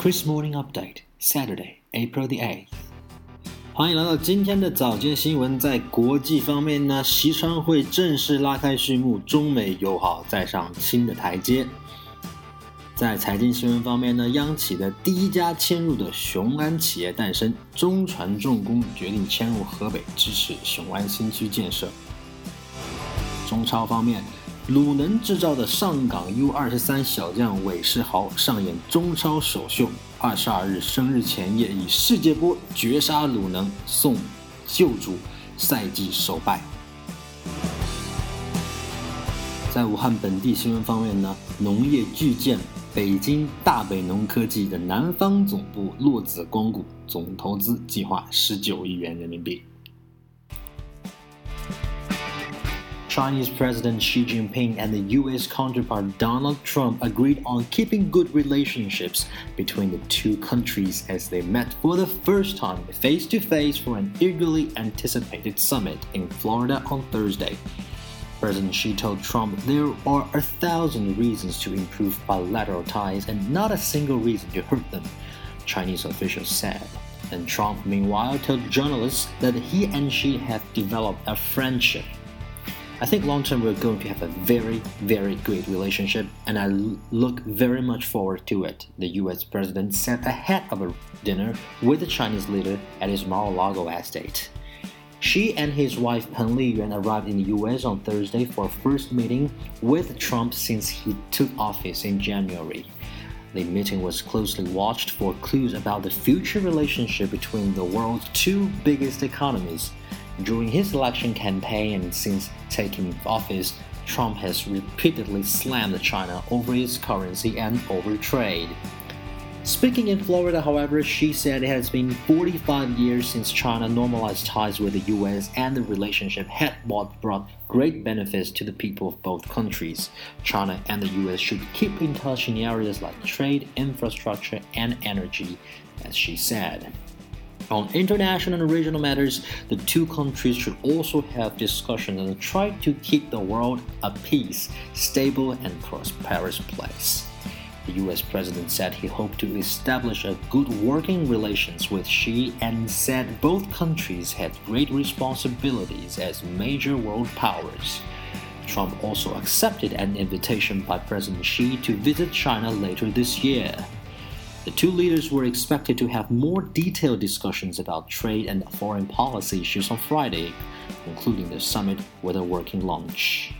Chris Morning Update, Saturday, April the 8th. 欢迎来到今天的早间新闻。在国际方面呢，西川会正式拉开序幕，中美友好再上新的台阶。在财经新闻方面呢，央企的第一家迁入的雄安企业诞生，中船重工决定迁入河北，支持雄安新区建设。中超方面。鲁能制造的上港 U 二十三小将韦世豪上演中超首秀，二十二日生日前夜以世界波绝杀鲁能，送旧主赛季首败。在武汉本地新闻方面呢，农业巨舰北京大北农科技的南方总部落子光谷，总投资计划十九亿元人民币。Chinese President Xi Jinping and the US counterpart Donald Trump agreed on keeping good relationships between the two countries as they met for the first time face to face for an eagerly anticipated summit in Florida on Thursday. President Xi told Trump there are a thousand reasons to improve bilateral ties and not a single reason to hurt them, Chinese officials said. And Trump, meanwhile, told journalists that he and Xi have developed a friendship I think long term we're going to have a very, very great relationship, and I look very much forward to it, the US president said ahead of a dinner with the Chinese leader at his Mar a Lago estate. Xi and his wife Peng Liyuan arrived in the US on Thursday for a first meeting with Trump since he took office in January. The meeting was closely watched for clues about the future relationship between the world's two biggest economies. During his election campaign and since taking office, Trump has repeatedly slammed China over its currency and over trade. Speaking in Florida, however, Xi said it has been 45 years since China normalized ties with the US and the relationship had brought great benefits to the people of both countries. China and the US should keep in touch in areas like trade, infrastructure, and energy, as Xi said. On international and regional matters, the two countries should also have discussions and try to keep the world a peace, stable, and prosperous place. The US president said he hoped to establish a good working relations with Xi and said both countries had great responsibilities as major world powers. Trump also accepted an invitation by President Xi to visit China later this year. The two leaders were expected to have more detailed discussions about trade and foreign policy issues on Friday, including the summit with a working lunch.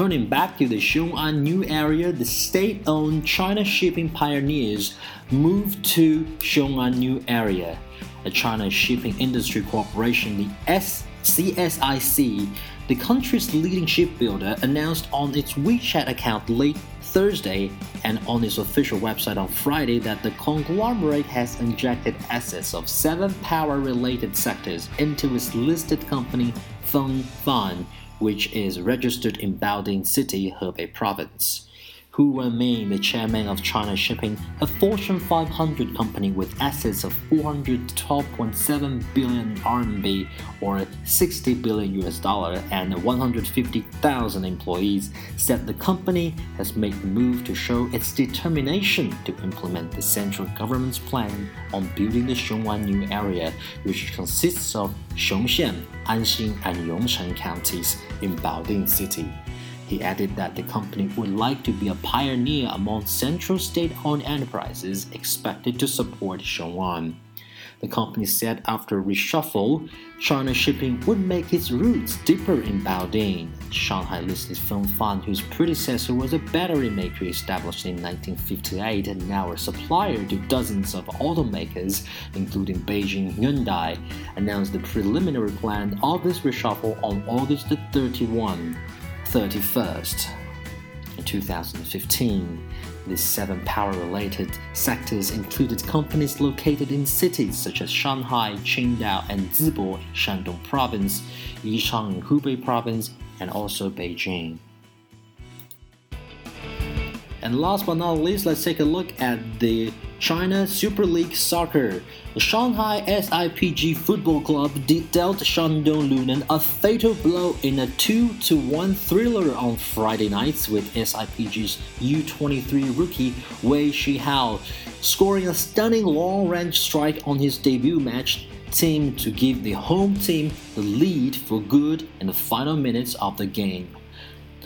Turning back to the Xiong'an New Area, the state owned China Shipping Pioneers moved to Xiong'an New Area. The China Shipping Industry Corporation, the CSIC, the country's leading shipbuilder, announced on its WeChat account late Thursday and on its official website on Friday that the conglomerate has injected assets of seven power related sectors into its listed company Feng Fan, which is registered in Baoding City, Hebei Province. Hu Wenming, the chairman of China Shipping, a Fortune 500 company with assets of 412.7 billion RMB or 60 billion US dollar and 150,000 employees, said the company has made the move to show its determination to implement the central government's plan on building the Xiong'an new area, which consists of Xiongxian, Anxin, and Rongcheng counties in Baoding City. He added that the company would like to be a pioneer among central state owned enterprises expected to support Xiong'an. The company said after reshuffle, China Shipping would make its roots deeper in Baoding. Shanghai listed Feng Fan, whose predecessor was a battery maker established in 1958 and now a supplier to dozens of automakers, including Beijing Hyundai, announced the preliminary plan of this reshuffle on August 31. 31st. In 2015, These seven power related sectors included companies located in cities such as Shanghai, Qingdao, and Zibo, Shandong Province, Yichang Hubei Province, and also Beijing. And last but not least, let's take a look at the China Super League Soccer. The Shanghai SIPG Football Club dealt Shandong Luneng a fatal blow in a 2-1 thriller on Friday nights with SIPG's U23 rookie Wei Shihao scoring a stunning long-range strike on his debut match team to give the home team the lead for good in the final minutes of the game.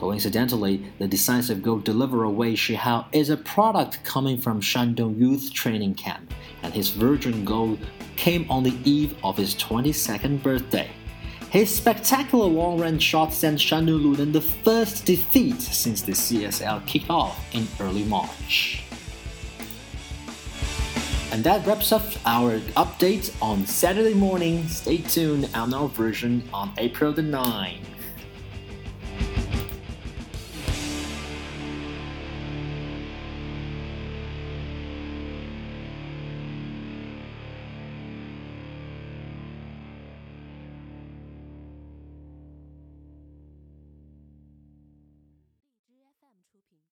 Coincidentally, the decisive goal deliverer Wei Shihao is a product coming from Shandong Youth Training Camp, and his virgin goal came on the eve of his 22nd birthday. His spectacular long-range shot sent Shandong Luneng the first defeat since the CSL kicked off in early March. And that wraps up our update on Saturday morning. Stay tuned on our version on April the 9th.